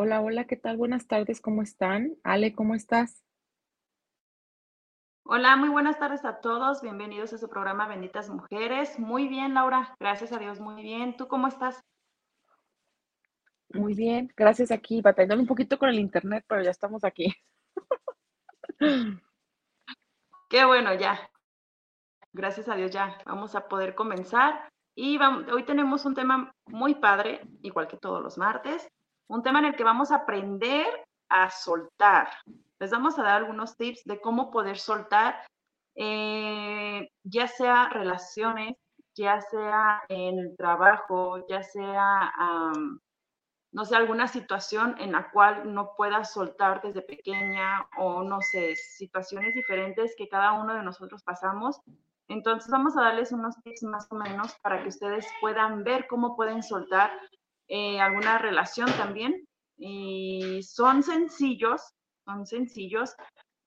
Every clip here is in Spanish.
Hola, hola, ¿qué tal? Buenas tardes, ¿cómo están? Ale, ¿cómo estás? Hola, muy buenas tardes a todos. Bienvenidos a su programa Benditas Mujeres. Muy bien, Laura. Gracias a Dios, muy bien. ¿Tú cómo estás? Muy bien, gracias aquí, batallando un poquito con el internet, pero ya estamos aquí. Qué bueno, ya. Gracias a Dios, ya vamos a poder comenzar. Y vamos, hoy tenemos un tema muy padre, igual que todos los martes un tema en el que vamos a aprender a soltar. Les vamos a dar algunos tips de cómo poder soltar, eh, ya sea relaciones, ya sea en el trabajo, ya sea, no sé, alguna situación en la cual no puedas soltar desde pequeña o no sé, situaciones diferentes que cada uno de nosotros pasamos. Entonces vamos a darles unos tips más o menos para que ustedes puedan ver cómo pueden soltar eh, alguna relación también. Y son sencillos, son sencillos,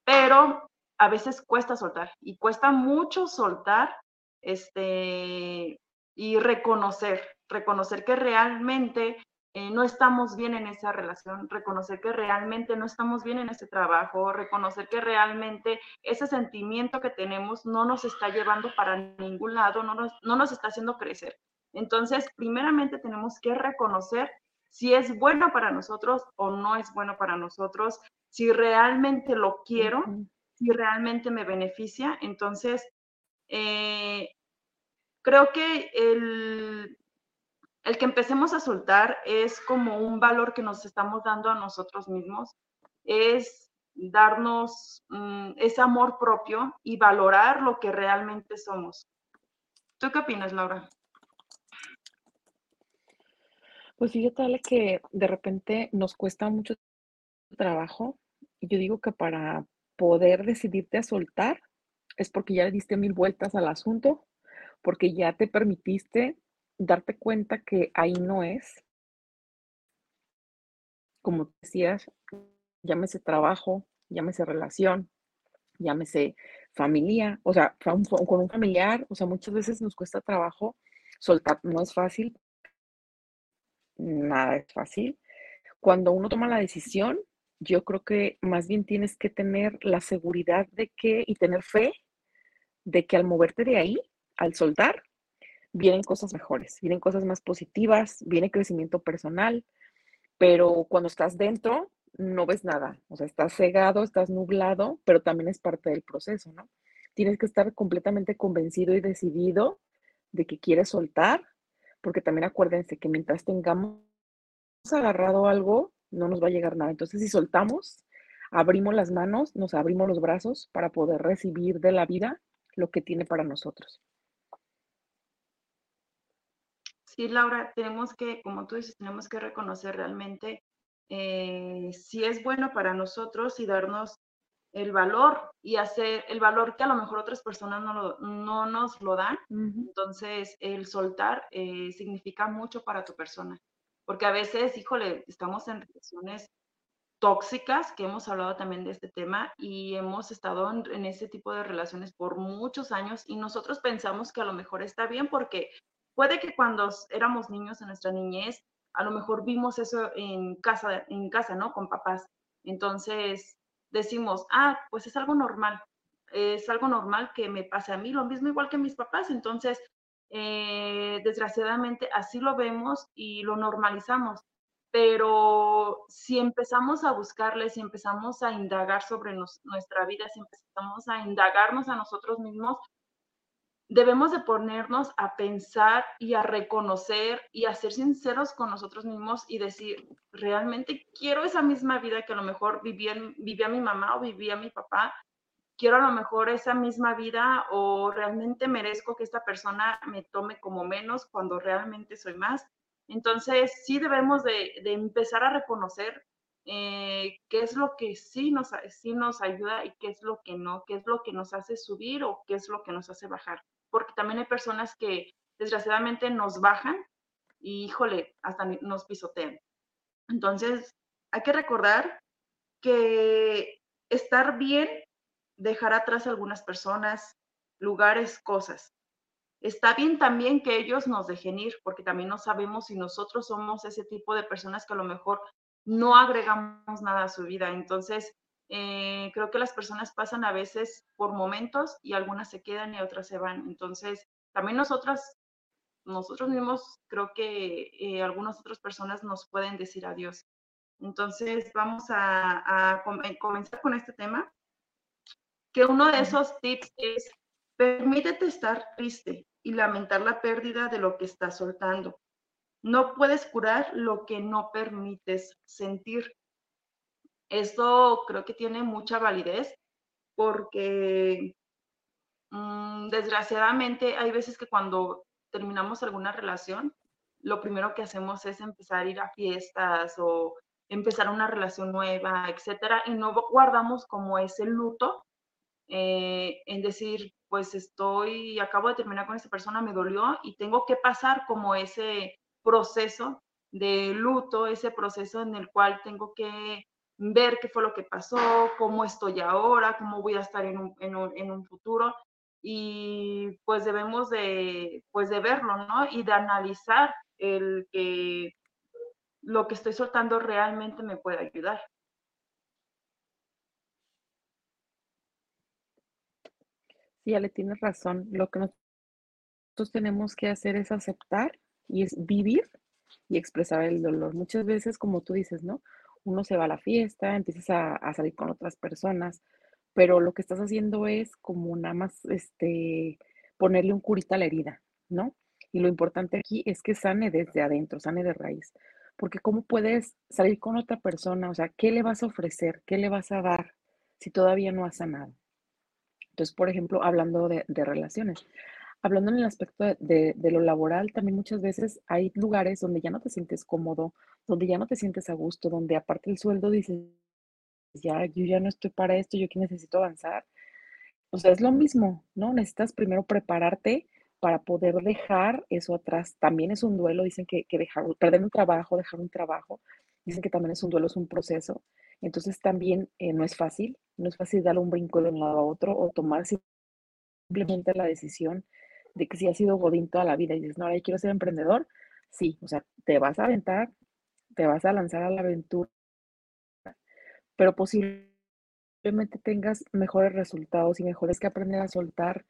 pero a veces cuesta soltar y cuesta mucho soltar este, y reconocer, reconocer que realmente eh, no estamos bien en esa relación, reconocer que realmente no estamos bien en ese trabajo, reconocer que realmente ese sentimiento que tenemos no nos está llevando para ningún lado, no nos, no nos está haciendo crecer. Entonces, primeramente tenemos que reconocer si es bueno para nosotros o no es bueno para nosotros, si realmente lo quiero, si realmente me beneficia. Entonces, eh, creo que el, el que empecemos a soltar es como un valor que nos estamos dando a nosotros mismos, es darnos mm, ese amor propio y valorar lo que realmente somos. ¿Tú qué opinas, Laura? Pues fíjate, que de repente nos cuesta mucho trabajo. Yo digo que para poder decidirte a soltar es porque ya le diste mil vueltas al asunto, porque ya te permitiste darte cuenta que ahí no es. Como decías, llámese trabajo, llámese relación, llámese familia, o sea, con un familiar, o sea, muchas veces nos cuesta trabajo soltar, no es fácil, nada es fácil. Cuando uno toma la decisión, yo creo que más bien tienes que tener la seguridad de que y tener fe de que al moverte de ahí, al soltar, vienen cosas mejores, vienen cosas más positivas, viene crecimiento personal, pero cuando estás dentro, no ves nada, o sea, estás cegado, estás nublado, pero también es parte del proceso, ¿no? Tienes que estar completamente convencido y decidido de que quieres soltar porque también acuérdense que mientras tengamos agarrado algo, no nos va a llegar nada. Entonces, si soltamos, abrimos las manos, nos abrimos los brazos para poder recibir de la vida lo que tiene para nosotros. Sí, Laura, tenemos que, como tú dices, tenemos que reconocer realmente eh, si es bueno para nosotros y darnos el valor y hacer el valor que a lo mejor otras personas no, no nos lo dan. Entonces, el soltar eh, significa mucho para tu persona. Porque a veces, híjole, estamos en relaciones tóxicas, que hemos hablado también de este tema, y hemos estado en, en ese tipo de relaciones por muchos años y nosotros pensamos que a lo mejor está bien porque puede que cuando éramos niños en nuestra niñez, a lo mejor vimos eso en casa, en casa, ¿no? Con papás. Entonces, decimos, ah, pues es algo normal, es algo normal que me pase a mí, lo mismo igual que mis papás. Entonces, eh, desgraciadamente así lo vemos y lo normalizamos. Pero si empezamos a buscarle, si empezamos a indagar sobre nuestra vida, si empezamos a indagarnos a nosotros mismos, debemos de ponernos a pensar y a reconocer y a ser sinceros con nosotros mismos y decir, realmente quiero esa misma vida que a lo mejor vivía, vivía mi mamá o vivía mi papá, quiero a lo mejor esa misma vida o realmente merezco que esta persona me tome como menos cuando realmente soy más. Entonces, sí debemos de, empezar a reconocer eh, qué es lo que sí nos, sí nos ayuda y qué es lo que no, qué es lo que nos hace subir o qué es lo que nos hace bajar. Porque también hay personas que desgraciadamente nos bajan y, híjole, hasta nos pisotean. Entonces, hay que recordar que estar bien, dejar atrás algunas personas, lugares, cosas. Está bien también que ellos nos dejen ir, porque también no sabemos si nosotros somos ese tipo de personas que a lo mejor no agregamos nada a su vida. Entonces, eh, creo que las personas pasan a veces por momentos y algunas se quedan y otras se van. Entonces, también nosotras, nosotros mismos, creo que eh, algunas otras personas nos pueden decir adiós. Entonces, vamos a, a comenzar con este tema, que uno de esos tips es, permítete estar triste, y lamentar la pérdida de lo que estás soltando. No puedes curar lo que no permites sentir. Esto creo que tiene mucha validez porque mm, desgraciadamente hay veces que cuando terminamos alguna relación, lo primero que hacemos es empezar a ir a fiestas o empezar una relación nueva, etcétera, y no guardamos como ese luto eh, en decir, pues estoy, acabo de terminar con esta persona, me dolió y tengo que pasar como ese proceso de luto, ese proceso en el cual tengo que ver qué fue lo que pasó, cómo estoy ahora, cómo voy a estar en un, futuro y pues debemos de, pues de verlo, ¿no? Y de analizar el que lo que estoy soltando realmente me puede ayudar. Sí, Ale, tienes razón. Lo que nosotros tenemos que hacer es aceptar y es vivir y expresar el dolor. Muchas veces, como tú dices, ¿no? Uno se va a la fiesta, empiezas a, salir con otras personas, pero lo que estás haciendo es como nada más este, ponerle un curita a la herida, ¿no? Y lo importante aquí es que sane desde adentro, sane de raíz. Porque ¿cómo puedes salir con otra persona? O sea, ¿qué le vas a ofrecer? ¿Qué le vas a dar si todavía no has sanado? Entonces, por ejemplo, hablando de, relaciones, hablando en el aspecto de, lo laboral, también muchas veces hay lugares donde ya no te sientes cómodo, donde ya no te sientes a gusto, donde aparte el sueldo dices, ya, yo ya no estoy para esto, yo aquí necesito avanzar. O sea, es lo mismo, ¿no? Necesitas primero prepararte para poder dejar eso atrás. También es un duelo, dicen que, dejar, perder un trabajo, dejar un trabajo, dicen que también es un duelo, es un proceso. Entonces también eh, no es fácil, no es fácil dar un brinco de un lado a otro o tomar simplemente la decisión de que si has sido godín toda la vida y dices, no, ahora quiero ser emprendedor, sí, o sea, te vas a aventar, te vas a lanzar a la aventura, pero posiblemente tengas mejores resultados y mejores que aprender a soltar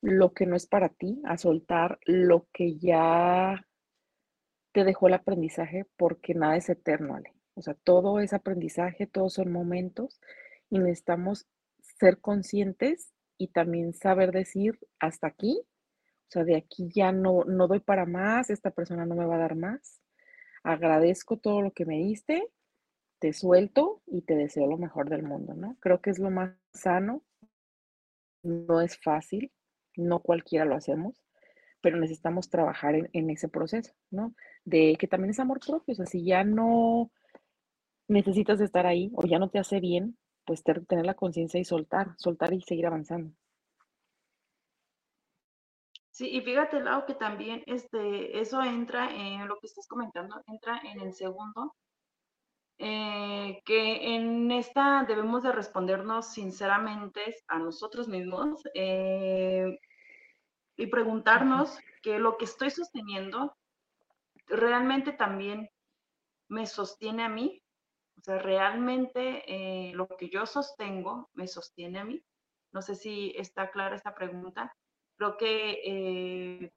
lo que no es para ti, a soltar lo que ya te dejó el aprendizaje, porque nada es eterno, Ale. O sea, todo es aprendizaje, todos son momentos y necesitamos ser conscientes y también saber decir hasta aquí, o sea, de aquí ya no, no doy para más, esta persona no me va a dar más. Agradezco todo lo que me diste, te suelto y te deseo lo mejor del mundo, ¿no? Creo que es lo más sano, no es fácil, no cualquiera lo hacemos, pero necesitamos trabajar en, en ese proceso, ¿no? De que también es amor propio, o sea, si ya no necesitas estar ahí o ya no te hace bien, pues tener la conciencia y soltar, soltar y seguir avanzando. Sí, y fíjate, Lau, que también este, eso entra en lo que estás comentando, entra en el segundo, eh, que en esta debemos de respondernos sinceramente a nosotros mismos eh, y preguntarnos que lo que estoy sosteniendo realmente también me sostiene a mí o sea, realmente eh, lo que yo sostengo me sostiene a mí. No sé si está clara esta pregunta. Creo que eh,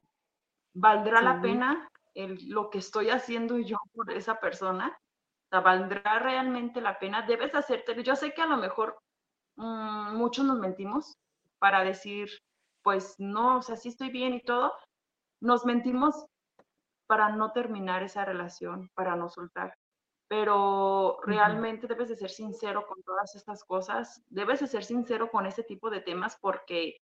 valdrá la pena lo que estoy haciendo yo por esa persona. O sea, valdrá realmente la pena. Debes hacerte. Yo sé que a lo mejor mm, muchos nos mentimos para decir, pues no, o sea, sí estoy bien y todo. Nos mentimos para no terminar esa relación, para no soltar pero realmente debes de ser sincero con todas estas cosas, debes de ser sincero con ese tipo de temas porque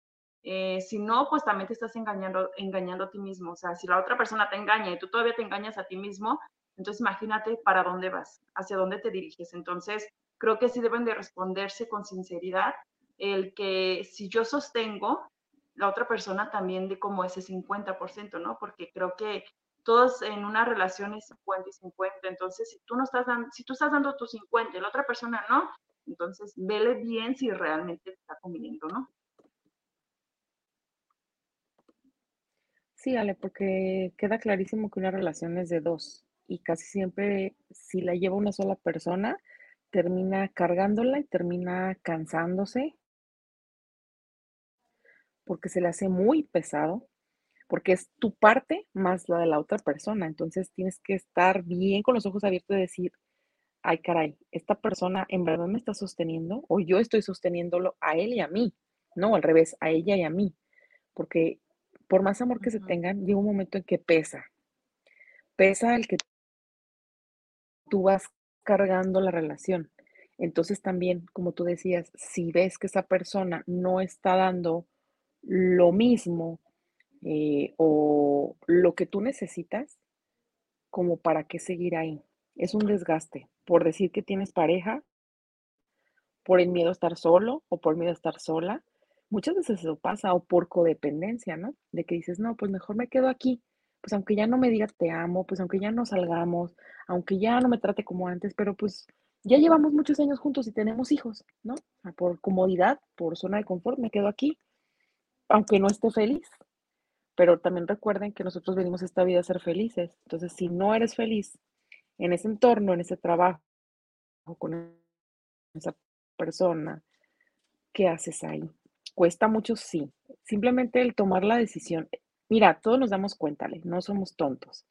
eh, si no, pues también te estás engañando, engañando a ti mismo. O sea, si la otra persona te engaña y tú todavía te engañas a ti mismo, entonces imagínate para dónde vas, hacia dónde te diriges. Entonces, creo que sí deben de responderse con sinceridad el que si yo sostengo, la otra persona también de como ese 50%, ¿no? Porque creo que todos en una relación es 50 y 50. Entonces, si tú no estás dando, si tú estás dando tu 50 y la otra persona no, entonces vele bien si realmente te está conviniendo, ¿no? Sí, Ale, porque queda clarísimo que una relación es de dos y casi siempre si la lleva una sola persona, termina cargándola y termina cansándose porque se le hace muy pesado, porque es tu parte más la de la otra persona. Entonces tienes que estar bien con los ojos abiertos y decir, ay caray, esta persona en verdad me está sosteniendo o yo estoy sosteniéndolo a él y a mí, no al revés, a ella y a mí, porque por más amor que se tengan, llega un momento en que pesa. Pesa el que tú vas cargando la relación. Entonces también, como tú decías, si ves que esa persona no está dando lo mismo eh, o lo que tú necesitas, como para qué seguir ahí. Es un desgaste por decir que tienes pareja, por el miedo a estar solo o por miedo a estar sola, muchas veces eso pasa, o por codependencia, ¿no? De que dices, no, pues mejor me quedo aquí, pues aunque ya no me diga te amo, pues aunque ya no salgamos, aunque ya no me trate como antes, pero pues ya llevamos muchos años juntos y tenemos hijos, ¿no? por comodidad, por zona de confort, me quedo aquí, aunque no esté feliz. Pero también recuerden que nosotros venimos a esta vida a ser felices. Entonces, si no eres feliz en ese entorno, en ese trabajo, con esa persona, ¿qué haces ahí? Cuesta mucho, sí. Simplemente el tomar la decisión. Mira, todos nos damos cuenta, no somos tontos.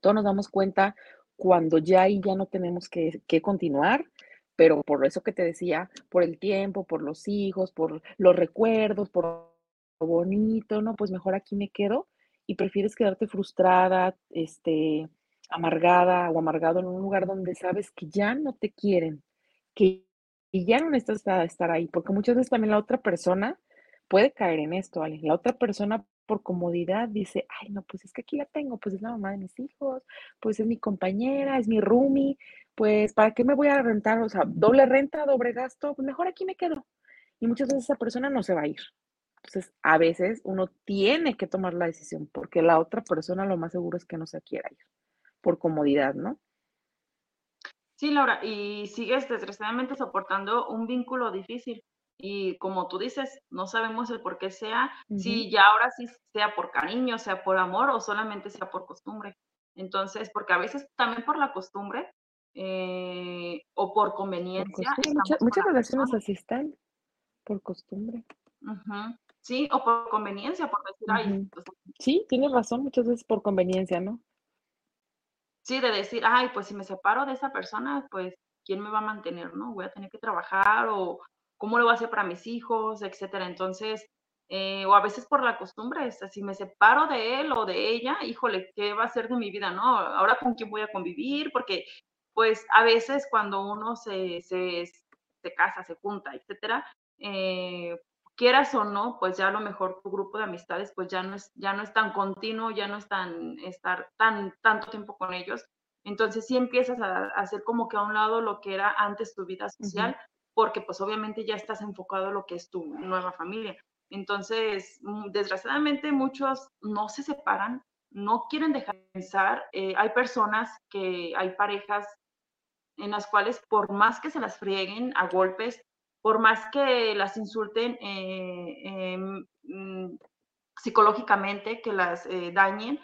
Todos nos damos cuenta cuando ya ahí ya no tenemos que, que continuar, pero por eso que te decía, por el tiempo, por los hijos, por los recuerdos, por lo bonito, ¿no? Pues mejor aquí me quedo y prefieres quedarte frustrada, este, amargada o amargado en un lugar donde sabes que ya no te quieren, que y ya no necesitas estar ahí, porque muchas veces también la otra persona puede caer en esto, ¿vale? La otra persona por comodidad dice, ay, no, pues es que aquí la tengo, pues es la mamá de mis hijos, pues es mi compañera, es mi roomie, pues ¿para qué me voy a rentar? O sea, doble renta, doble gasto, pues mejor aquí me quedo. Y muchas veces esa persona no se va a ir. Entonces, a veces uno tiene que tomar la decisión porque la otra persona lo más seguro es que no se quiera ir por comodidad, ¿no? Sí, Laura, y sigues desgraciadamente soportando un vínculo difícil. Y como tú dices, no sabemos el por qué sea, si ya ahora sí sea por cariño, sea por amor o solamente sea por costumbre. Entonces, porque a veces también por la costumbre eh, o por conveniencia. muchas relaciones así están, por costumbre. Sí, o por conveniencia, por decir, ay, sí, tienes razón, muchas veces por conveniencia, ¿no? Sí, de decir, ay, pues si me separo de esa persona, pues, ¿quién me va a mantener, no? Voy a tener que trabajar o cómo lo voy a hacer para mis hijos, etcétera. Entonces, eh, o a veces por la costumbre, si me separo de él o de ella, híjole, ¿qué va a ser de mi vida, no? Ahora con quién voy a convivir, porque pues a veces cuando uno se, se, se casa, se junta, etcétera, eh, quieras o no, pues ya a lo mejor tu grupo de amistades pues ya no es, ya no es tan continuo, ya no es tan estar tan tanto tiempo con ellos. Entonces sí empiezas a, hacer como que a un lado lo que era antes tu vida social, porque pues obviamente ya estás enfocado en lo que es tu nueva familia. Entonces, mm, desgraciadamente muchos no se separan, no quieren dejar de pensar. Eh, hay personas que, hay parejas en las cuales por más que se las frieguen a golpes, por más que las insulten eh, mm, psicológicamente, que las eh, dañen,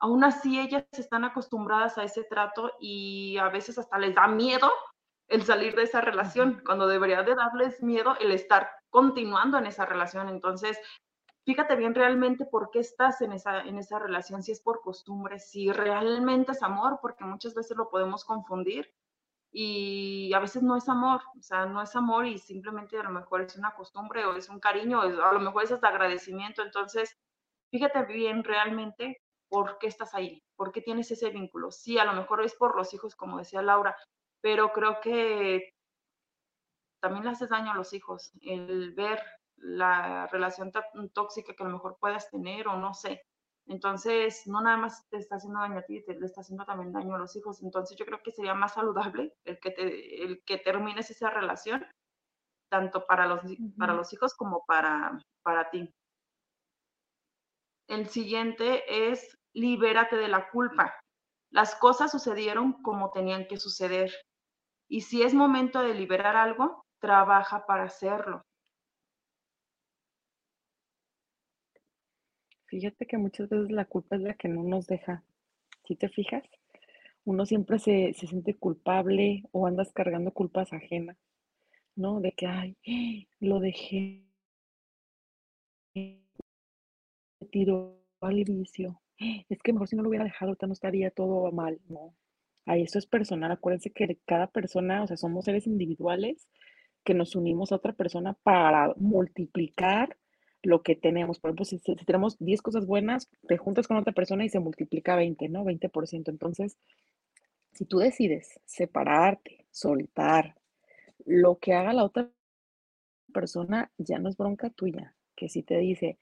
aún así ellas están acostumbradas a ese trato y a veces hasta les da miedo el salir de esa relación, cuando debería de darles miedo el estar continuando en esa relación. Entonces, fíjate bien realmente por qué estás en esa, en esa relación, si es por costumbre, si realmente es amor, porque muchas veces lo podemos confundir y a veces no es amor, o sea, no es amor y simplemente a lo mejor es una costumbre o es un cariño, a lo mejor es hasta agradecimiento. Entonces, fíjate bien realmente por qué estás ahí, por qué tienes ese vínculo. Sí, a lo mejor es por los hijos, como decía Laura, pero creo que también le haces daño a los hijos, el ver la relación tóxica que a lo mejor puedas tener o no sé. Entonces, no nada más te está haciendo daño a ti, te le está haciendo también daño a los hijos. Entonces, yo creo que sería más saludable el que, te, el que termines esa relación, tanto para los, para los hijos como para, para ti. El siguiente es libérate de la culpa. Las cosas sucedieron como tenían que suceder. Y si es momento de liberar algo, trabaja para hacerlo. Fíjate que muchas veces la culpa es la que no nos deja. Si te fijas, uno siempre se, siente culpable o andas cargando culpas ajenas, ¿no? De que, ay, lo dejé, me tiró al vicio. Es que mejor si no lo hubiera dejado, ahorita no estaría todo mal, ¿no? Esto es personal. Acuérdense que cada persona, o sea, somos seres individuales que nos unimos a otra persona para multiplicar lo que tenemos. Por ejemplo, si, tenemos 10 cosas buenas, te juntas con otra persona y se multiplica 20, ¿no? 20%. Entonces, si tú decides separarte, soltar, lo que haga la otra persona ya no es bronca tuya. Que si te dice,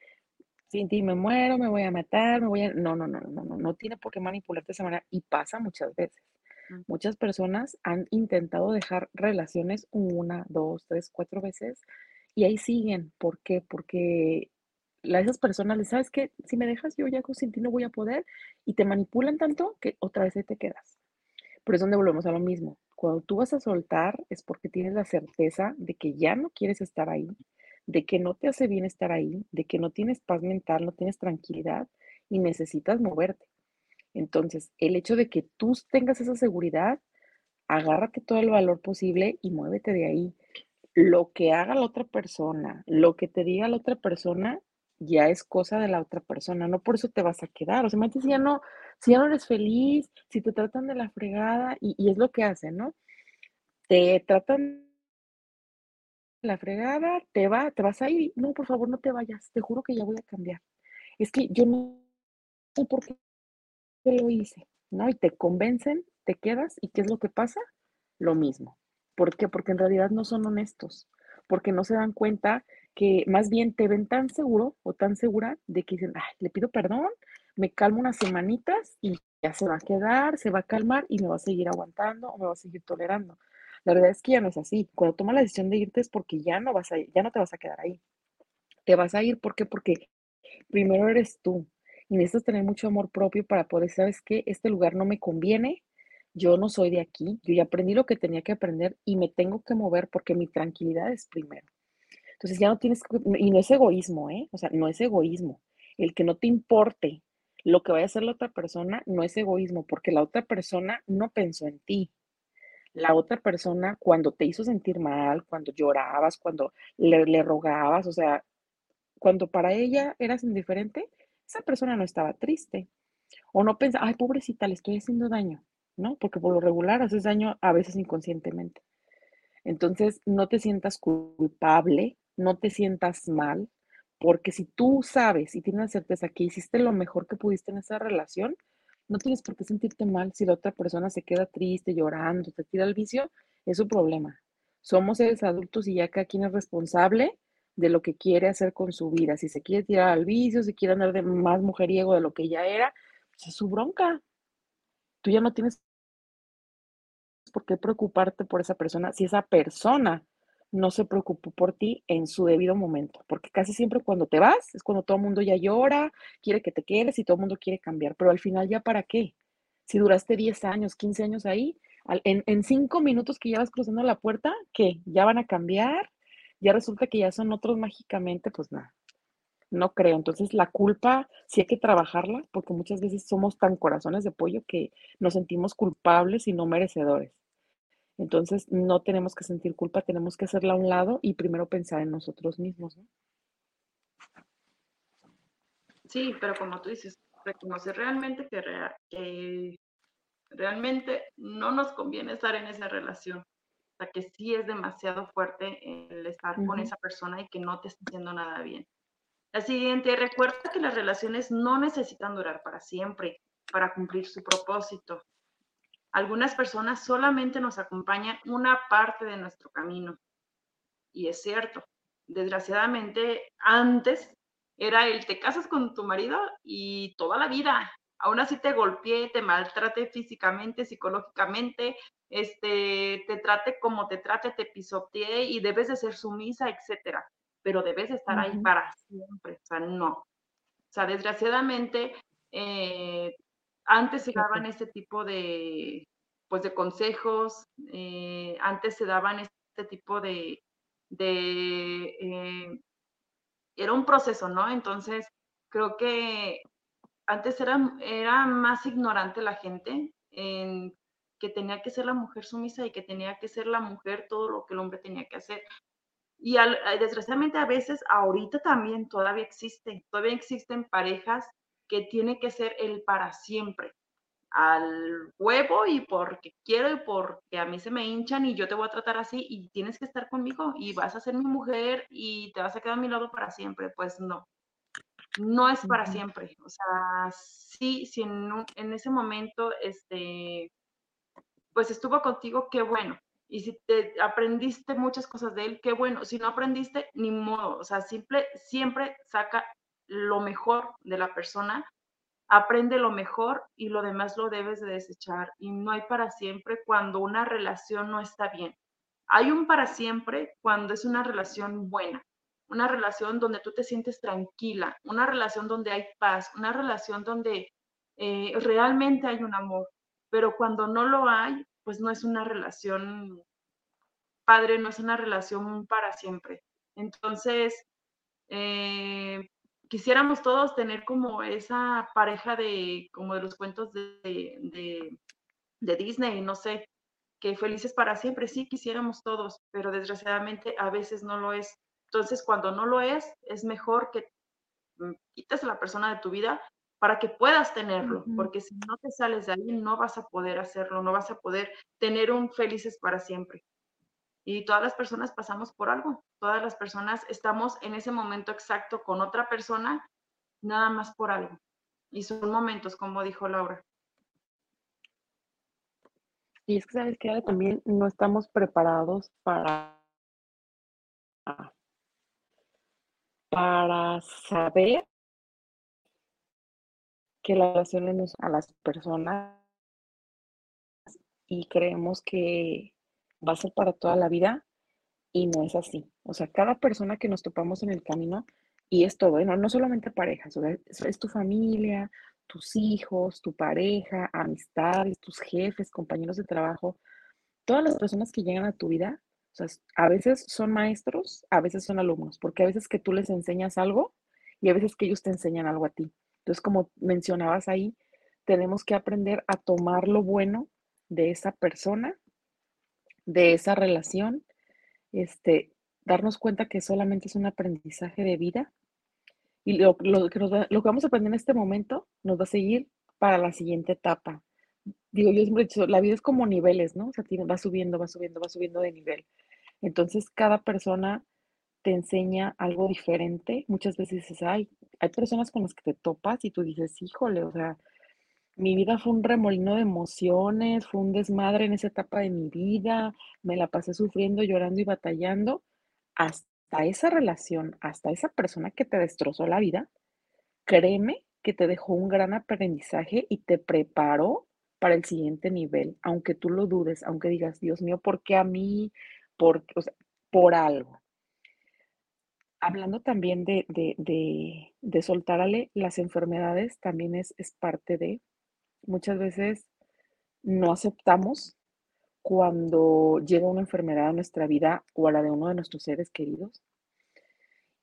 sin ti me muero, me voy a matar, me voy a... No, no, no, no, no, no tiene por qué manipularte de esa manera y pasa muchas veces. Muchas personas han intentado dejar relaciones una, dos, tres, cuatro veces y ahí siguen. ¿Por qué? Porque a esas personas les sabes que si me dejas yo ya sin ti no voy a poder y te manipulan tanto que otra vez ahí te quedas. Por eso donde volvemos a lo mismo. Cuando tú vas a soltar es porque tienes la certeza de que ya no quieres estar ahí, de que no te hace bien estar ahí, de que no tienes paz mental, no tienes tranquilidad y necesitas moverte. Entonces, el hecho de que tú tengas esa seguridad, agárrate todo el valor posible y muévete de ahí lo que haga la otra persona, lo que te diga la otra persona, ya es cosa de la otra persona, no por eso te vas a quedar. O sea, si ya no, si ya no eres feliz, si te tratan de la fregada, y, es lo que hacen, ¿no? Te tratan de la fregada, te va, te vas a ir, no, por favor, no te vayas, te juro que ya voy a cambiar. Es que yo no sé por qué lo hice, ¿no? Y te convencen, te quedas, ¿y qué es lo que pasa? Lo mismo. ¿Por qué? Porque en realidad no son honestos, porque no se dan cuenta que más bien te ven tan seguro o tan segura de que dicen, Ay, le pido perdón, me calmo unas semanitas y ya se va a quedar, se va a calmar y me va a seguir aguantando o me va a seguir tolerando. La verdad es que ya no es así. Cuando tomas la decisión de irte es porque ya no vas a ya no te vas a quedar ahí. Te vas a ir, ¿por qué? Porque primero eres tú y necesitas tener mucho amor propio para poder, ¿sabes qué? Este lugar no me conviene, yo no soy de aquí, yo ya aprendí lo que tenía que aprender y me tengo que mover porque mi tranquilidad es primero. Entonces ya no tienes que, y no es egoísmo, ¿eh? O sea, no es egoísmo. El que no te importe lo que vaya a hacer la otra persona no es egoísmo, porque la otra persona no pensó en ti. La otra persona, cuando te hizo sentir mal, cuando llorabas, cuando le, rogabas, o sea, cuando para ella eras indiferente, esa persona no estaba triste. O no pensaba, ay, pobrecita, le estoy haciendo daño. ¿No? Porque por lo regular haces daño a veces inconscientemente. Entonces, no te sientas culpable, no te sientas mal, porque si tú sabes y tienes certeza que hiciste lo mejor que pudiste en esa relación, no tienes por qué sentirte mal si la otra persona se queda triste, llorando, te tira al vicio, es su problema. Somos seres adultos y ya cada quien es responsable de lo que quiere hacer con su vida. Si se quiere tirar al vicio, si quiere andar de más mujeriego de lo que ya era, pues es su bronca. Tú ya no tienes por qué preocuparte por esa persona si esa persona no se preocupó por ti en su debido momento, porque casi siempre cuando te vas es cuando todo el mundo ya llora, quiere que te quedes y todo el mundo quiere cambiar, pero al final ya para qué? Si duraste 10 años, 15 años ahí, en, en cinco minutos que ya vas cruzando la puerta, ¿qué? ¿Ya van a cambiar? Ya resulta que ya son otros mágicamente, pues nada, no creo. Entonces la culpa sí hay que trabajarla porque muchas veces somos tan corazones de pollo que nos sentimos culpables y no merecedores. Entonces, no tenemos que sentir culpa, tenemos que hacerla a un lado y primero pensar en nosotros mismos. ¿no? Sí, pero como tú dices, reconocer realmente que, realmente no nos conviene estar en esa relación. O sea, que sí es demasiado fuerte el estar con esa persona y que no te está haciendo nada bien. La siguiente, recuerda que las relaciones no necesitan durar para siempre, para cumplir su propósito. Algunas personas solamente nos acompañan una parte de nuestro camino. Y es cierto, desgraciadamente antes era el te casas con tu marido y toda la vida. Aún así te golpeé, te maltrate físicamente, psicológicamente, este, te trate como te trate, te pisoteé y debes de ser sumisa, etcétera. Pero debes de estar ahí para siempre. O sea, no. O sea, desgraciadamente, eh, antes se daban este tipo de, pues, de consejos, eh, antes se daban este tipo de, de eh, era un proceso, ¿no? Entonces, creo que antes era, era más ignorante la gente en que tenía que ser la mujer sumisa y que tenía que ser la mujer todo lo que el hombre tenía que hacer. Y desgraciadamente a veces, ahorita también todavía existe, todavía existen parejas que tiene que ser el para siempre al huevo y porque quiero y porque a mí se me hinchan y yo te voy a tratar así y tienes que estar conmigo y vas a ser mi mujer y te vas a quedar a mi lado para siempre. Pues no, no es para siempre. O sea, sí, si en, en, ese momento, este, pues estuvo contigo, qué bueno. Y si te aprendiste muchas cosas de él, qué bueno. Si no aprendiste, ni modo. O sea, simple, siempre saca lo mejor de la persona aprende lo mejor y lo demás lo debes de desechar. Y no hay para siempre cuando una relación no está bien. Hay un para siempre cuando es una relación buena, una relación donde tú te sientes tranquila, una relación donde hay paz, una relación donde eh, realmente hay un amor. Pero cuando no lo hay, pues no es una relación padre, no es una relación para siempre. Entonces, eh, quisiéramos todos tener como esa pareja de, como de los cuentos de, de, Disney, no sé, que felices para siempre, sí quisiéramos todos, pero desgraciadamente a veces no lo es. Entonces, cuando no lo es, es mejor que mm, quites a la persona de tu vida para que puedas tenerlo, porque si no te sales de ahí, no vas a poder hacerlo, no vas a poder tener un felices para siempre. Y todas las personas pasamos por algo, todas las personas estamos en ese momento exacto con otra persona, nada más por algo. Y son momentos, como dijo Laura. Y es que, ¿sabes que También no estamos preparados para, para saber que la relación a las personas y creemos que va a ser para toda la vida y no es así. O sea, cada persona que nos topamos en el camino, y es todo, ¿eh? no, solamente parejas, es, tu familia, tus hijos, tu pareja, amistades, tus jefes, compañeros de trabajo, todas las personas que llegan a tu vida, o sea, a veces son maestros, a veces son alumnos, porque a veces que tú les enseñas algo y a veces que ellos te enseñan algo a ti. Entonces, como mencionabas ahí, tenemos que aprender a tomar lo bueno de esa persona de esa relación, este, darnos cuenta que solamente es un aprendizaje de vida y lo, que vamos a aprender en este momento nos va a seguir para la siguiente etapa. Digo, yo siempre he dicho, la vida es como niveles, ¿no? O sea, va subiendo, va subiendo, va subiendo de nivel. Entonces, cada persona te enseña algo diferente. Muchas veces dices, ay, hay personas con las que te topas y tú dices, híjole, o sea, mi vida fue un remolino de emociones, fue un desmadre en esa etapa de mi vida, me la pasé sufriendo, llorando y batallando, hasta esa relación, hasta esa persona que te destrozó la vida, créeme que te dejó un gran aprendizaje y te preparó para el siguiente nivel, aunque tú lo dudes, aunque digas, Dios mío, ¿por qué a mí? Por, por algo. Hablando también de, de, de, las enfermedades, también es, es parte de, muchas veces no aceptamos cuando llega una enfermedad a nuestra vida o a la de uno de nuestros seres queridos.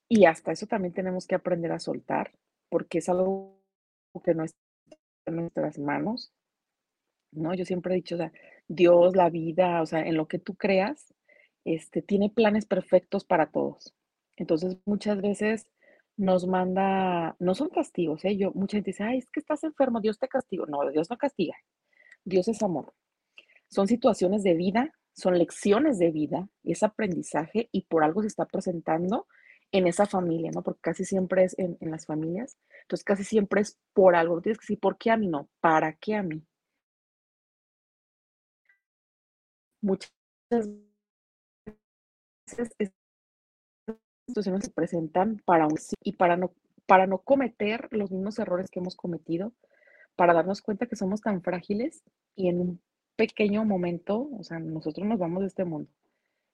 Y hasta eso también tenemos que aprender a soltar, porque es algo que no está en nuestras manos. ¿no? Yo siempre he dicho, Dios, la vida, o sea, en lo que tú creas, este, tiene planes perfectos para todos. Entonces, muchas veces nos manda, no son castigos, ¿eh? Yo, mucha gente dice, ay, es que estás enfermo, Dios te castiga. No, Dios no castiga. Dios es amor. Son situaciones de vida, son lecciones de vida, es aprendizaje y por algo se está presentando en esa familia, ¿no? Porque casi siempre es en, las familias. Entonces, casi siempre es por algo. Tienes que decir, ¿por qué a mí no? ¿Para qué a mí? Muchas veces situaciones se presentan para un sí y para no, para no cometer los mismos errores que hemos cometido, para darnos cuenta que somos tan frágiles y en un pequeño momento, o sea, nosotros nos vamos de este mundo.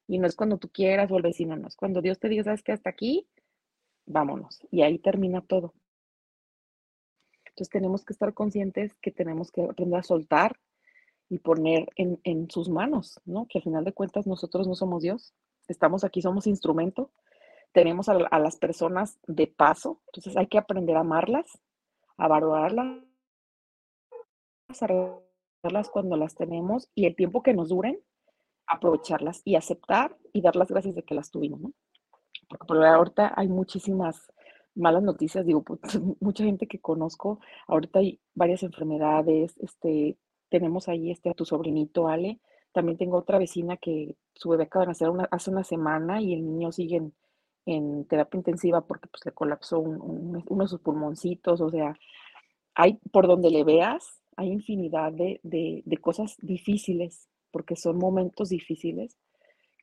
Y no es cuando tú quieras o el vecino, no es cuando Dios te diga, sabes que hasta aquí, vámonos. Y ahí termina todo. Entonces tenemos que estar conscientes que tenemos que aprender a soltar y poner en, en, sus manos, ¿no? Que al final de cuentas nosotros no somos Dios, estamos aquí, somos instrumento, tenemos a, a las personas de paso, entonces hay que aprender a amarlas, a valorarlas, a regalarlas cuando las tenemos y el tiempo que nos duren, aprovecharlas y aceptar y dar las gracias de que las tuvimos, ¿no? Porque por ahorita hay muchísimas malas noticias, digo, pues, mucha gente que conozco, ahorita hay varias enfermedades, este, tenemos ahí este, a tu sobrinito Ale, también tengo otra vecina que su bebé acaba de nacer una, hace una semana y el niño sigue en, en terapia intensiva porque pues, le colapsó un, un, uno de sus pulmoncitos, o sea, hay por donde le veas, hay infinidad de, de, cosas difíciles, porque son momentos difíciles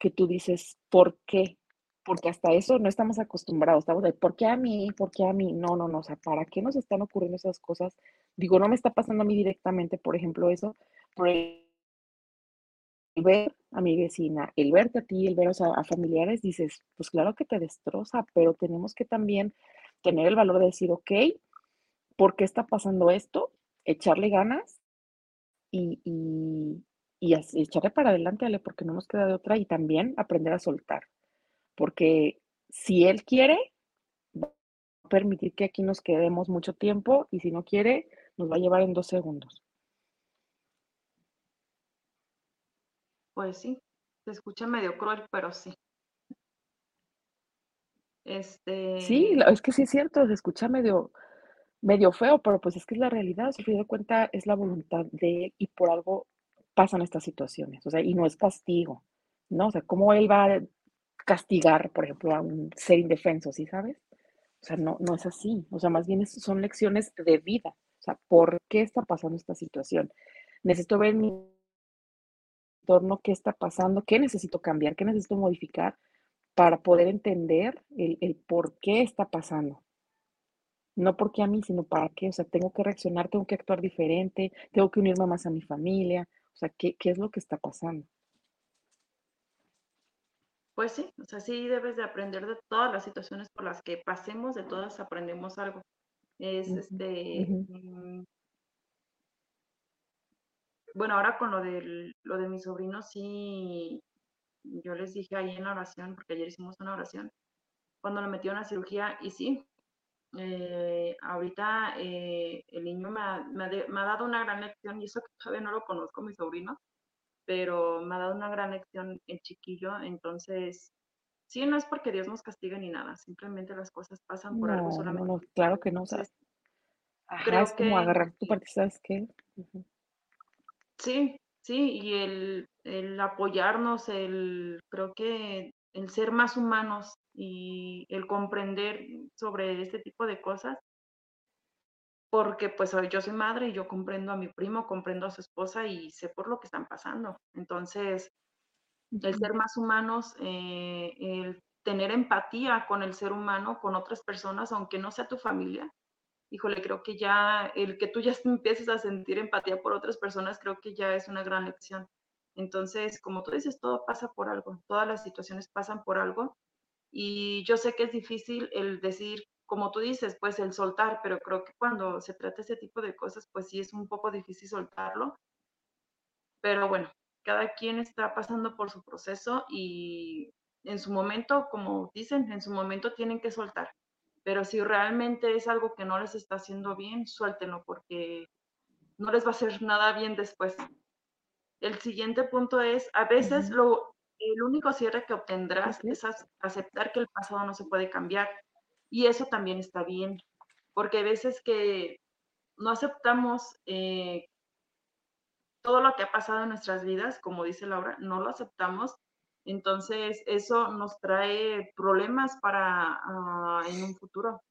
que tú dices, ¿por qué? Porque hasta eso no estamos acostumbrados, estamos de, ¿por qué a mí? ¿Por qué a mí? No, no, no, o sea, ¿para qué nos están ocurriendo esas cosas? Digo, no me está pasando a mí directamente, por ejemplo, eso, por el ver a mi vecina, el verte a ti, el ver o sea, a familiares, dices, pues claro que te destroza, pero tenemos que también tener el valor de decir, ok, ¿por qué está pasando esto? Echarle ganas y, y, y echarle para adelante, Ale, porque no nos queda de otra, y también aprender a soltar, porque si él quiere, va a permitir que aquí nos quedemos mucho tiempo, y si no quiere, nos va a llevar en dos segundos. Pues sí, se escucha medio cruel, pero sí. Este. Sí, es que sí es cierto, se escucha medio, medio feo, pero pues es que es la realidad, fin de cuenta es la voluntad de él y por algo pasan estas situaciones, o sea, y no es castigo, ¿no? O sea, ¿cómo él va a castigar, por ejemplo, a un ser indefenso, ¿sí sabes? O sea, no, no es así, o sea, más bien son lecciones de vida, o sea, ¿por qué está pasando esta situación? Necesito ver mi entorno, qué está pasando, qué necesito cambiar, qué necesito modificar para poder entender el, el por qué está pasando. No porque a mí, sino para qué. O sea, tengo que reaccionar, tengo que actuar diferente, tengo que unirme más a mi familia. O sea, ¿qué, qué es lo que está pasando? Pues sí, o sea, sí debes de aprender de todas las situaciones por las que pasemos, de todas aprendemos algo. Es este, mm, bueno, ahora con lo del, lo de mi sobrino, sí, yo les dije ahí en la oración, porque ayer hicimos una oración, cuando le metieron a cirugía, y sí, eh, ahorita eh, el niño me ha, me, ha de- me ha dado una gran lección, y eso que todavía no lo conozco, mi sobrino, pero me ha dado una gran lección el chiquillo, entonces, sí, no es porque Dios nos castigue ni nada, simplemente las cosas pasan por algo, No, solamente no, claro que no. O sea, ajá, es como que agarrar tu parte, ¿sabes qué? Sí, sí, y el, el apoyarnos, el, creo que el ser más humanos y el comprender sobre este tipo de cosas, porque pues yo soy madre y yo comprendo a mi primo, comprendo a su esposa y sé por lo que están pasando. Entonces, el ser más humanos, eh, el tener empatía con el ser humano, con otras personas, aunque no sea tu familia, híjole, creo que ya el que tú ya empieces a sentir empatía por otras personas, creo que ya es una gran lección. Entonces, como tú dices, todo pasa por algo, todas las situaciones pasan por algo y yo sé que es difícil el decir, como tú dices, pues el soltar, pero creo que cuando se trata ese tipo de cosas, pues sí es un poco difícil soltarlo, pero bueno, cada quien está pasando por su proceso y en su momento, como dicen, en su momento tienen que soltar. Pero si realmente es algo que no les está haciendo bien, suéltenlo porque no les va a hacer nada bien después. El siguiente punto es, a veces lo, el único cierre que obtendrás es aceptar que el pasado no se puede cambiar. Y eso también está bien, porque hay veces que no aceptamos eh, todo lo que ha pasado en nuestras vidas, como dice Laura, no lo aceptamos Entonces, eso nos trae problemas para ah, en un futuro,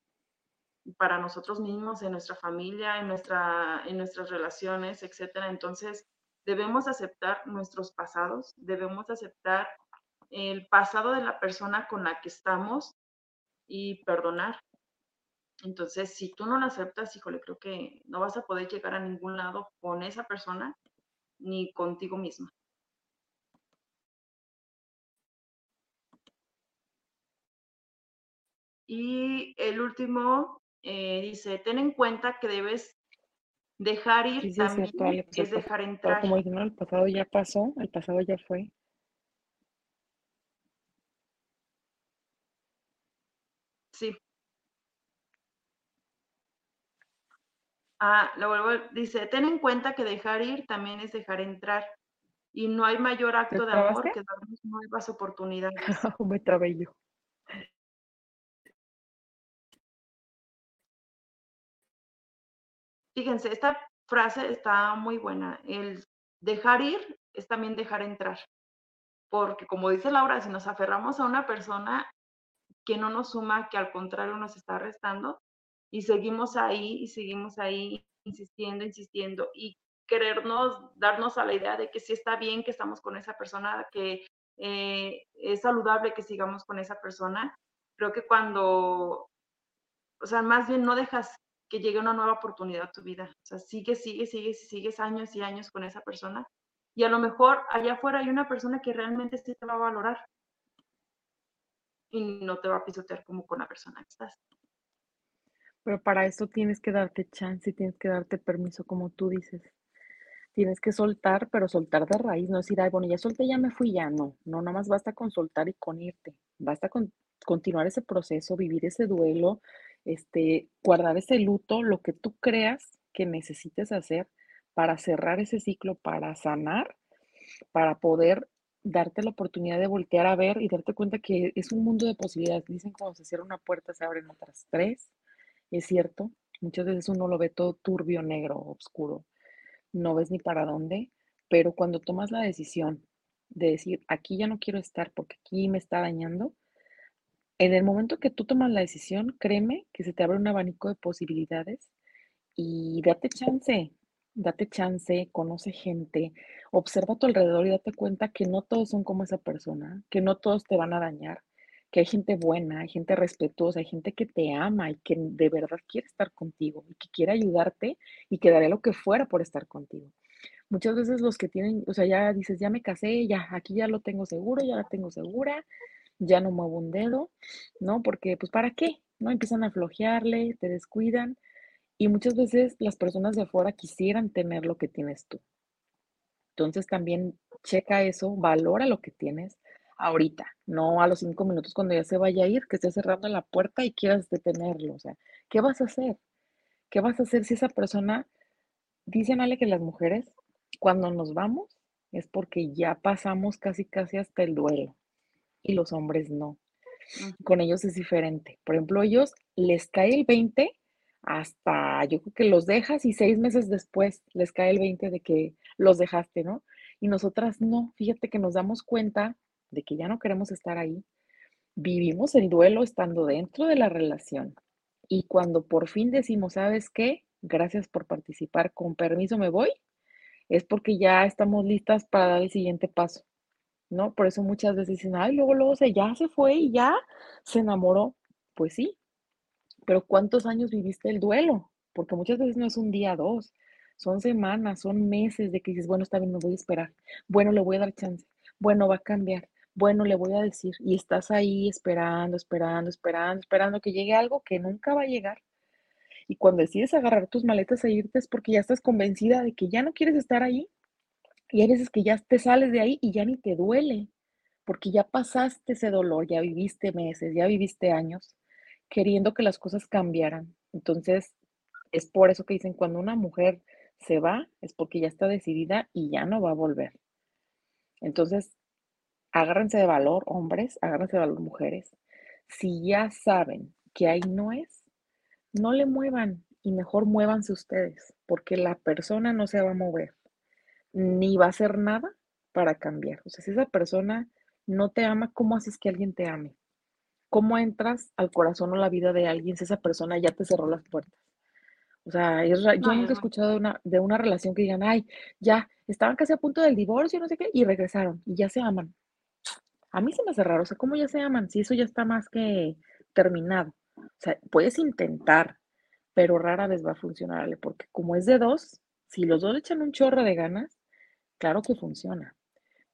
para nosotros mismos, en nuestra familia, en, nuestra, en nuestras relaciones, etcétera. Entonces, debemos aceptar nuestros pasados, debemos aceptar el pasado de la persona con la que estamos y perdonar. Entonces, si tú no lo aceptas, híjole, creo que no vas a poder llegar a ningún lado con esa persona ni contigo misma. Y el último eh, dice, ten en cuenta que debes dejar ir también es, dejar entrar. Como dicen, el pasado ya pasó, el pasado ya fue. Sí. Ah, lo vuelvo, dice, ten en cuenta que dejar ir también es dejar entrar. Y no hay mayor acto de amor que darnos nuevas oportunidades. Me trabé yo. Fíjense, esta frase está muy buena. El dejar ir es también dejar entrar. Porque como dice Laura, si nos aferramos a una persona que no nos suma, que al contrario nos está restando, y seguimos ahí y seguimos ahí insistiendo, insistiendo, y querernos, darnos a la idea de que sí está bien que estamos con esa persona, que eh, es saludable que sigamos con esa persona. Creo que cuando, o sea, más bien no dejas que llegue una nueva oportunidad a tu vida. O sea, sigue, sigue, sigue, sigues años y años con esa persona. Y a lo mejor allá afuera hay una persona que realmente sí te va a valorar y no te va a pisotear como con la persona que estás. Pero para eso tienes que darte chance y tienes que darte permiso, como tú dices. Tienes que soltar, pero soltar de raíz, no decir, ay, bueno, ya solté, ya me fui, ya no. No, nada más basta con soltar y con irte. Basta con continuar ese proceso, vivir ese duelo, este, guardar ese luto, lo que tú creas que necesites hacer para cerrar ese ciclo, para sanar, para poder darte la oportunidad de voltear a ver y darte cuenta que es un mundo de posibilidades. Dicen cuando se cierra una puerta se abren otras tres. Es cierto, muchas veces uno lo ve todo turbio, negro, oscuro. No ves ni para dónde, pero cuando tomas la decisión de decir, aquí ya no quiero estar porque aquí me está dañando, en el momento que tú tomas la decisión, créeme que se te abre un abanico de posibilidades y date chance, date chance, conoce gente, observa a tu alrededor y date cuenta que no todos son como esa persona, que no todos te van a dañar, que hay gente buena, hay gente respetuosa, hay gente que te ama y que de verdad quiere estar contigo y que quiere ayudarte y que daría lo que fuera por estar contigo. Muchas veces los que tienen, o sea, ya dices, ya me casé, ya, aquí ya lo tengo seguro, ya la tengo segura, ya no muevo un dedo, ¿no? Porque, pues, ¿para qué? ¿No? Empiezan a flojearle, te descuidan y muchas veces las personas de afuera quisieran tener lo que tienes tú. Entonces también checa eso, valora lo que tienes ahorita, no a los cinco minutos cuando ya se vaya a ir, que esté cerrando la puerta y quieras detenerlo. O sea, ¿qué vas a hacer? ¿Qué vas a hacer si esa persona, dicen Ale que las mujeres, cuando nos vamos, es porque ya pasamos casi casi hasta el duelo y los hombres no. Con ellos es diferente. Por ejemplo, ellos les cae el 20 hasta, yo creo que los dejas y seis meses después les cae el 20 de que los dejaste, ¿no? Y nosotras no, fíjate que nos damos cuenta de que ya no queremos estar ahí. Vivimos el duelo estando dentro de la relación. Y cuando por fin decimos, ¿sabes qué? Gracias por participar, con permiso me voy, es porque ya estamos listas para dar el siguiente paso. ¿No? Por eso muchas veces dicen, ay, luego, luego se, ya se fue y ya se enamoró. Pues sí, pero ¿cuántos años viviste el duelo? Porque muchas veces no es un día, dos, son semanas, son meses de que dices, bueno, está bien, me voy a esperar. Bueno, le voy a dar chance. Bueno, va a cambiar. Bueno, le voy a decir. Y estás ahí esperando, esperando, esperando, esperando que llegue algo que nunca va a llegar. Y cuando decides agarrar tus maletas e irte es porque ya estás convencida de que ya no quieres estar ahí, y hay veces que ya te sales de ahí y ya ni te duele, porque ya pasaste ese dolor, ya viviste meses, ya viviste años queriendo que las cosas cambiaran. Entonces, es por eso que dicen, cuando una mujer se va, es porque ya está decidida y ya no va a volver. Entonces, agárrense de valor, hombres, agárrense de valor, mujeres. Si ya saben que ahí no es, no le muevan y mejor muévanse ustedes, porque la persona no se va a mover ni va a hacer nada para cambiar. O sea, si esa persona no te ama, ¿cómo haces que alguien te ame? ¿Cómo entras al corazón o la vida de alguien si esa persona ya te cerró las puertas? O sea, yo nunca he escuchado de una, de una relación que digan, ay, ya, estaban casi a punto del divorcio, no sé qué, y regresaron, y ya se aman. A mí se me hace raro, o sea, ¿cómo ya se aman? Si eso ya está más que terminado. O sea, puedes intentar, pero rara vez va a funcionar, porque como es de dos, si los dos le echan un chorro de ganas, claro que funciona.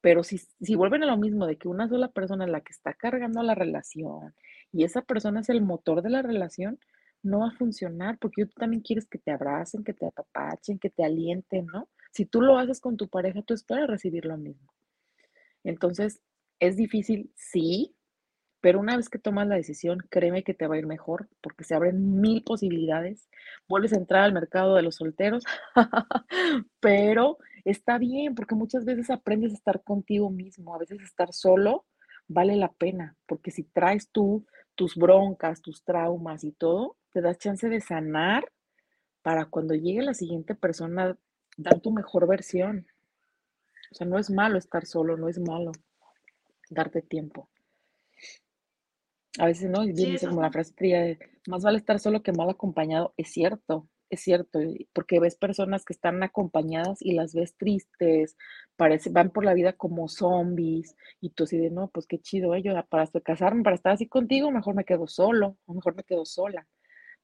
Pero si, si vuelven a lo mismo de que una sola persona es la que está cargando la relación y esa persona es el motor de la relación, no va a funcionar porque tú también quieres que te abracen, que te apapachen, que te alienten, ¿no? Si tú lo haces con tu pareja, tú esperas recibir lo mismo. Entonces, es difícil, sí, pero una vez que tomas la decisión, créeme que te va a ir mejor porque se abren mil posibilidades. Vuelves a entrar al mercado de los solteros, pero está bien porque muchas veces aprendes a estar contigo mismo, a veces estar solo vale la pena, porque si traes tú tus broncas, tus traumas y todo, te das chance de sanar para cuando llegue la siguiente persona dar tu mejor versión. O sea, no es malo estar solo, no es malo darte tiempo. A veces, ¿no? Viene como la frase de más vale estar solo que mal acompañado. Es cierto, es cierto, porque ves personas que están acompañadas y las ves tristes, parece, van por la vida como zombies, y tú así de, no, pues qué chido, ¿eh? para casarme, para estar así contigo, mejor me quedo solo, o mejor me quedo sola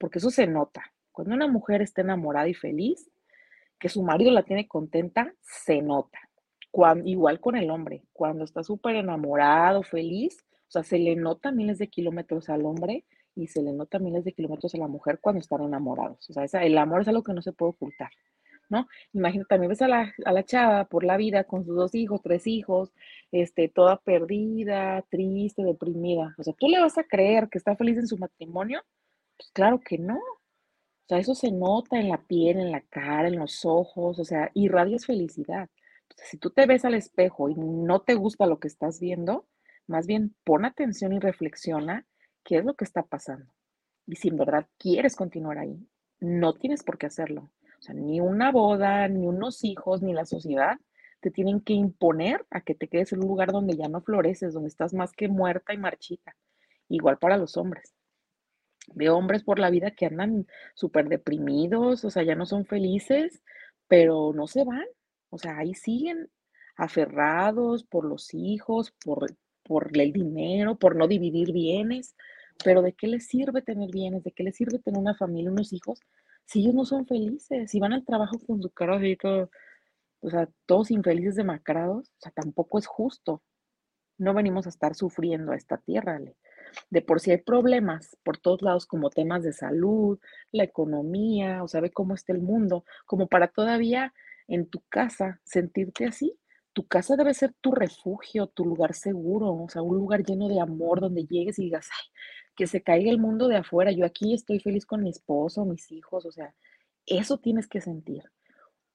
porque eso se nota. Cuando una mujer está enamorada y feliz, que su marido la tiene contenta, se nota. igual con el hombre, cuando está súper enamorado, feliz, o sea, se le nota miles de kilómetros al hombre y se le nota miles de kilómetros a la mujer cuando están enamorados. O sea, el amor es algo que no se puede ocultar, ¿no? Imagínate, también ves a la, a la chava por la vida con sus dos hijos, tres hijos, este, toda perdida, triste, deprimida. O sea, ¿tú le vas a creer que está feliz en su matrimonio? Pues claro que no. O sea, eso se nota en la piel, en la cara, en los ojos, o sea, irradias felicidad. si tú te ves al espejo y no te gusta lo que estás viendo, más bien pon atención y reflexiona qué es lo que está pasando. Y si en verdad quieres continuar ahí, no tienes por qué hacerlo. O sea, ni una boda, ni unos hijos, ni la sociedad te tienen que imponer a que te quedes en un lugar donde ya no floreces, donde estás más que muerta y marchita. Igual para los hombres. Veo hombres por la vida que andan súper deprimidos, o sea, ya no son felices, pero no se van. O sea, ahí siguen aferrados por los hijos, por, por el dinero, por no dividir bienes. Pero ¿de qué les sirve tener bienes? ¿De qué les sirve tener una familia, unos hijos? Si ellos no son felices, si van al trabajo con su cara así o sea, todos infelices demacrados, o sea, tampoco es justo. No venimos a estar sufriendo a esta tierra. ¿le? de por sí hay problemas por todos lados, como temas de salud, la economía, o sabe cómo está el mundo, como para todavía en tu casa sentirte así. Tu casa debe ser tu refugio, tu lugar seguro, o sea, un lugar lleno de amor donde llegues y digas, ay, que se caiga el mundo de afuera, yo aquí estoy feliz con mi esposo, mis hijos, o sea, eso tienes que sentir.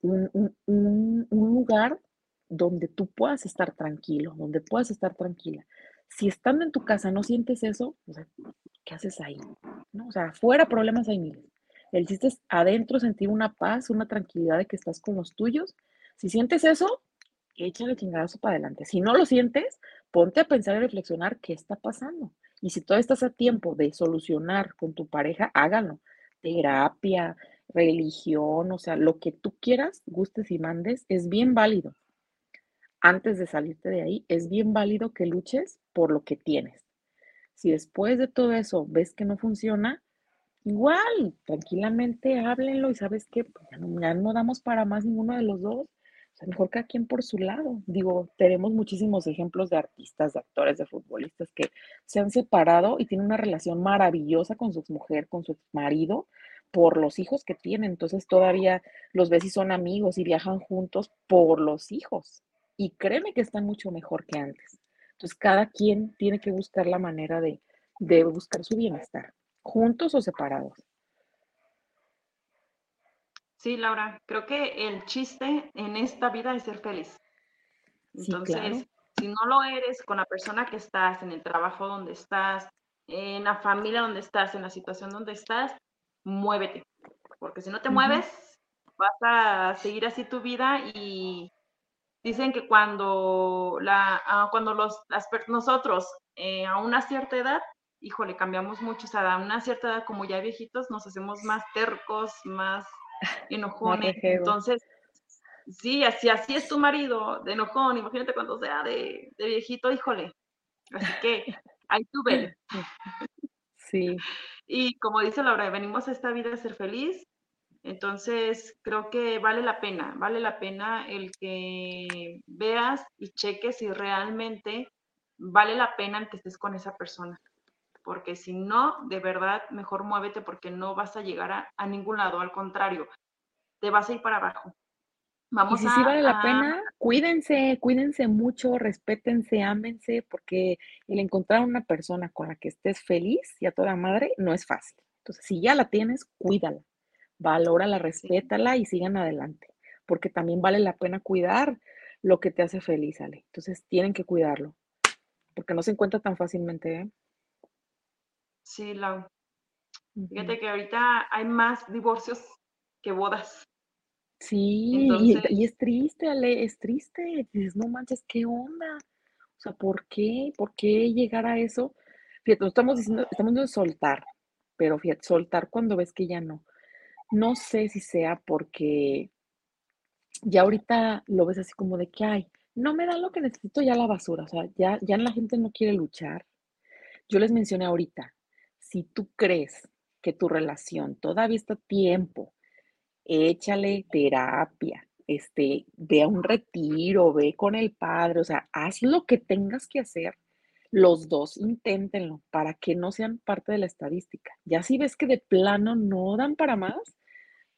Un, un lugar donde tú puedas estar tranquilo, donde puedas estar tranquila si estando en tu casa no sientes eso, ¿qué haces ahí? ¿No? O sea, fuera problemas hay miles. El chiste adentro sentir una paz, una tranquilidad de que estás con los tuyos. Si sientes eso, échale chingadazo para adelante. Si no lo sientes, ponte a pensar y reflexionar qué está pasando. Y si todavía estás a tiempo de solucionar con tu pareja, hágalo. Terapia, religión, o sea, lo que tú quieras, gustes y mandes, es bien válido antes de salirte de ahí, es bien válido que luches por lo que tienes. Si después de todo eso ves que no funciona, igual, tranquilamente háblenlo y sabes que pues, ya, no, damos para más ninguno de los dos. O sea, mejor cada quien por su lado. Digo, tenemos muchísimos ejemplos de artistas, de actores, de futbolistas que se han separado y tienen una relación maravillosa con su mujer, con su marido, por los hijos que tienen. Entonces todavía los ves y son amigos y viajan juntos por los hijos y créeme que están mucho mejor que antes. Entonces, cada quien tiene que buscar la manera de, buscar su bienestar, juntos o separados. Sí, Laura, creo que el chiste en esta vida es ser feliz. Entonces, si no lo eres con la persona que estás, en el trabajo donde estás, en la familia donde estás, en la situación donde estás, muévete. Porque si no te mueves, vas a seguir así tu vida y dicen que cuando, la, ah, cuando los, nosotros eh, a una cierta edad, híjole, cambiamos mucho, o sea, a una cierta edad como ya viejitos nos hacemos más tercos, más enojones, entonces, sí, así, así es tu marido, de enojón, imagínate cuando sea de, de viejito, híjole, así que ahí tú ves. Sí. Y como dice Laura, venimos a esta vida a ser feliz, entonces, creo que vale la pena, vale la pena el que veas y cheques si realmente vale la pena el que estés con esa persona. Porque si no, de verdad, mejor muévete porque no vas a llegar a, ningún lado, al contrario, te vas a ir para abajo. Vamos y si sí vale la pena, cuídense, cuídense mucho, respétense, ámense, porque el encontrar una persona con la que estés feliz y a toda madre no es fácil. Entonces, si ya la tienes, cuídala valórala, respétala y sigan adelante, porque también vale la pena cuidar lo que te hace feliz, Ale. Entonces tienen que cuidarlo, porque no se encuentra tan fácilmente. ¿eh? Sí, Lau. Fíjate que ahorita hay más divorcios que bodas. Sí, y, es triste, Ale, es triste. Dices, no manches, ¿qué onda? O sea, ¿por qué? ¿Por qué llegar a eso? Fíjate, no estamos diciendo, estamos diciendo soltar, pero fíjate, soltar cuando ves que ya no. No sé si sea porque ya ahorita lo ves así como de que, ay, no me da lo que necesito ya la basura, o sea, ya, ya la gente no quiere luchar. Yo les mencioné ahorita, si tú crees que tu relación todavía está tiempo, échale terapia, este, ve a un retiro, ve con el padre, o sea, haz lo que tengas que hacer. Los dos inténtenlo para que no sean parte de la estadística. Ya si ves que de plano no dan para más,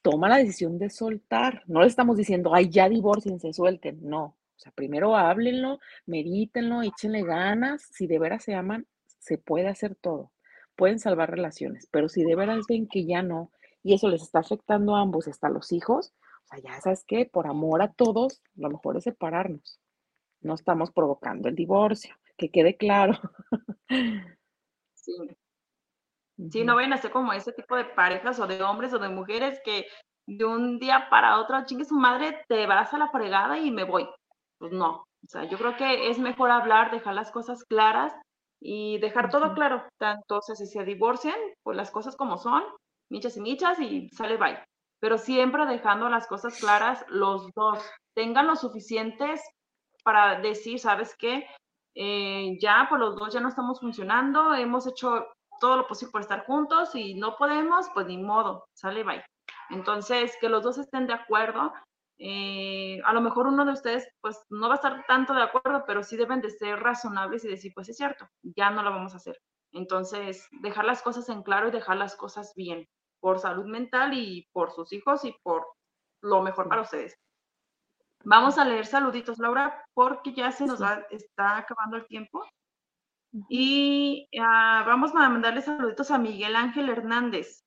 toma la decisión de soltar. No le estamos diciendo, ay, ya se suelten. No. O sea, primero háblenlo, medítenlo, échenle ganas. Si de veras se aman, se puede hacer todo. Pueden salvar relaciones, pero si de veras ven que ya no, y eso les está afectando a ambos, hasta a los hijos, o sea, ya sabes que por amor a todos, lo mejor es separarnos. No estamos provocando el divorcio, que quede claro. Sí. Sí, no vayan a ser como ese tipo de parejas o de hombres o de mujeres que de un día para otro, chingue su madre, te vas a la fregada y me voy. Pues no. O sea, yo creo que es mejor hablar, dejar las cosas claras y dejar todo claro. Tanto, o sea, si se divorcian, pues las cosas como son, michas y michas y sale bye. Pero siempre dejando las cosas claras, los dos tengan lo suficientes para decir, ¿sabes qué? Eh, ya, pues los dos ya no estamos funcionando, hemos hecho todo lo posible por estar juntos y no podemos, pues ni modo, sale bye. Entonces, que los dos estén de acuerdo. Eh, a lo mejor uno de ustedes, pues no va a estar tanto de acuerdo, pero sí deben de ser razonables y decir, pues es cierto, ya no lo vamos a hacer. Entonces, dejar las cosas en claro y dejar las cosas bien, por salud mental y por sus hijos y por lo mejor para ustedes. Vamos a leer saluditos, Laura, porque ya se nos está acabando el tiempo. Y ah, vamos a mandarle saluditos a Miguel Ángel Hernández.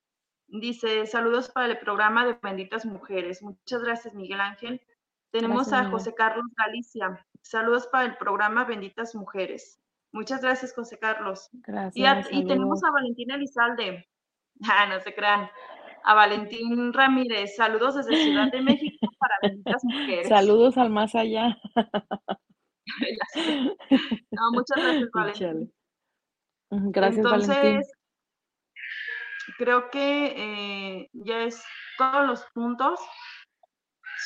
Dice, saludos para el programa de Benditas Mujeres. Muchas gracias, Miguel Ángel. Tenemos a José Carlos Galicia. Saludos para el programa Benditas Mujeres. Muchas gracias, José Carlos. Gracias. Y, tenemos a Valentina Elizalde. Ah, no se crean. A Valentín Ramírez. Saludos desde Ciudad de México para Benditas Mujeres. Saludos al más allá. no, muchas gracias, Valentín. Gracias, Entonces, creo que eh, ya es todos los puntos.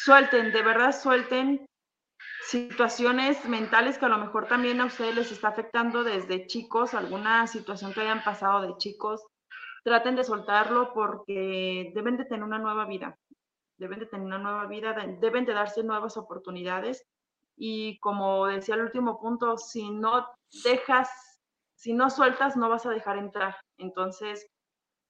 Suelten, de verdad suelten situaciones mentales que a lo mejor también a ustedes les está afectando desde chicos, alguna situación que hayan pasado de chicos. Traten de soltarlo porque deben de tener una nueva vida, deben de tener una nueva vida, deben de darse nuevas oportunidades y como decía el último punto, si no dejas, si no sueltas, no vas a dejar entrar. Entonces,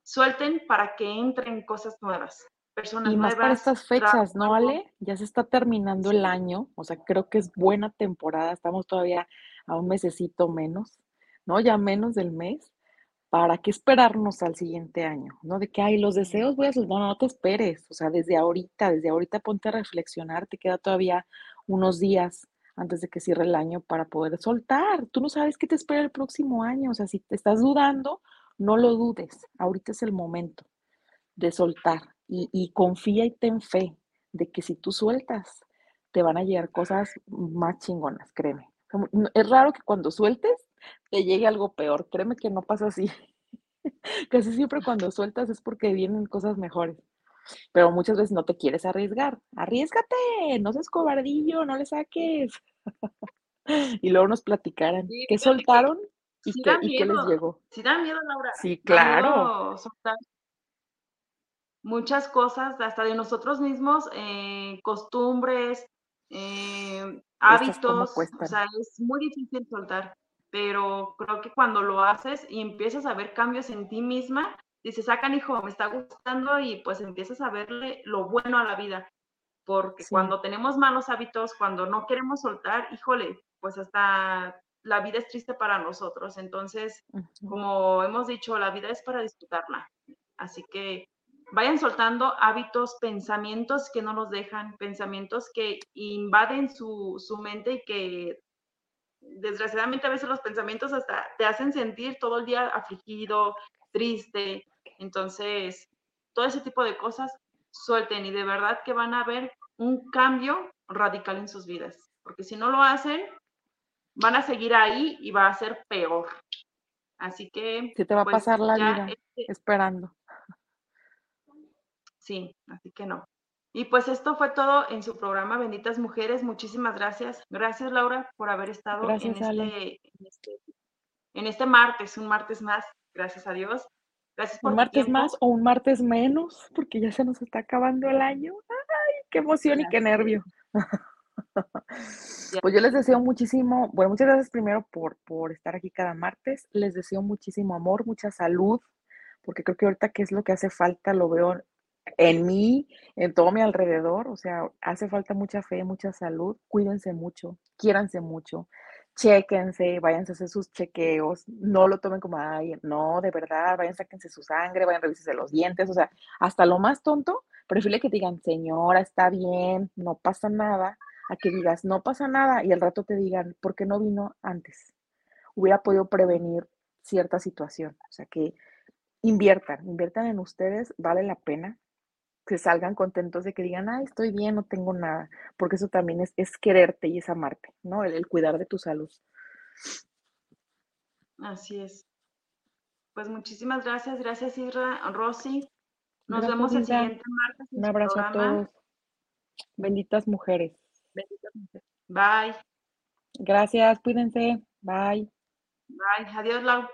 suelten para que entren cosas nuevas. Personas y más para estas fechas, ¿no, vale? Ya se está terminando el año, o sea, creo que es buena temporada, estamos todavía a un mesecito menos, ¿no? Ya menos del mes. ¿Para qué esperarnos al siguiente año? ¿No? De que, hay los deseos voy a soltar, no, no te esperes, o sea, desde ahorita, desde ahorita ponte a reflexionar, te queda todavía unos días antes de que cierre el año para poder soltar. Tú no sabes qué te espera el próximo año. O sea, si te estás dudando, no lo dudes. Ahorita es el momento de soltar y, confía y ten fe de que si tú sueltas, te van a llegar cosas más chingonas, créeme. Es raro que cuando sueltes te llegue algo peor, créeme que no pasa así. Casi siempre cuando sueltas es porque vienen cosas mejores. Pero muchas veces no te quieres arriesgar. Arriesgate, no seas cobardillo, no le saques. y luego nos platicaran qué soltaron y, qué, les llegó. Sí da miedo, Laura. Sí, claro. muchas cosas, hasta de nosotros mismos, eh, costumbres, eh, hábitos. O sea, es muy difícil soltar pero creo que cuando lo haces y empiezas a ver cambios en ti misma, dices, sacan ah, hijo, me está gustando y pues empiezas a verle lo bueno a la vida, porque cuando tenemos malos hábitos, cuando no queremos soltar, híjole, pues hasta la vida es triste para nosotros, entonces, como hemos dicho, la vida es para disfrutarla, así que vayan soltando hábitos, pensamientos que no nos dejan, pensamientos que invaden su, su mente y que desgraciadamente a veces los pensamientos hasta te hacen sentir todo el día afligido, triste. Entonces, todo ese tipo de cosas suelten y de verdad que van a ver un cambio radical en sus vidas. Porque si no lo hacen, van a seguir ahí y va a ser peor. Así que... Se te va a pues, pasar la vida este esperando. Sí, así que no. Y pues esto fue todo en su programa Benditas Mujeres. Muchísimas gracias. Gracias, Laura, por haber estado este, en, este, en, este, martes, un martes más. Gracias a Dios. Gracias por Un martes más o un martes menos, porque ya se nos está acabando el año. ¡Ay, qué emoción y qué nervio! Pues yo les deseo muchísimo, bueno, muchas gracias primero por, por estar aquí cada martes. Les deseo muchísimo amor, mucha salud, porque creo que ahorita que es lo que hace falta, lo veo en mí, en todo mi alrededor, o sea, hace falta mucha fe, mucha salud, cuídense mucho, quiéranse mucho, chequense, váyanse a hacer sus chequeos, no lo tomen como, ay, no, de verdad, vayan, sáquense su sangre, vayan, revísense los dientes, o sea, hasta lo más tonto, prefiero que digan, señora, está bien, no pasa nada, a que digas, no pasa nada, y al rato te digan, ¿por qué no vino antes? Hubiera podido prevenir cierta situación, o sea, que inviertan, inviertan en ustedes, vale la pena, que salgan contentos de que digan, ah, estoy bien, no tengo nada, porque eso también es, es quererte y es amarte, ¿no? El, cuidar de tu salud. Así es. Pues muchísimas gracias, gracias Isra, Rosy. Nos vemos el siguiente martes. Un abrazo a todos. Benditas mujeres. Bye. Gracias, cuídense. Bye. Bye. Adiós, Lau.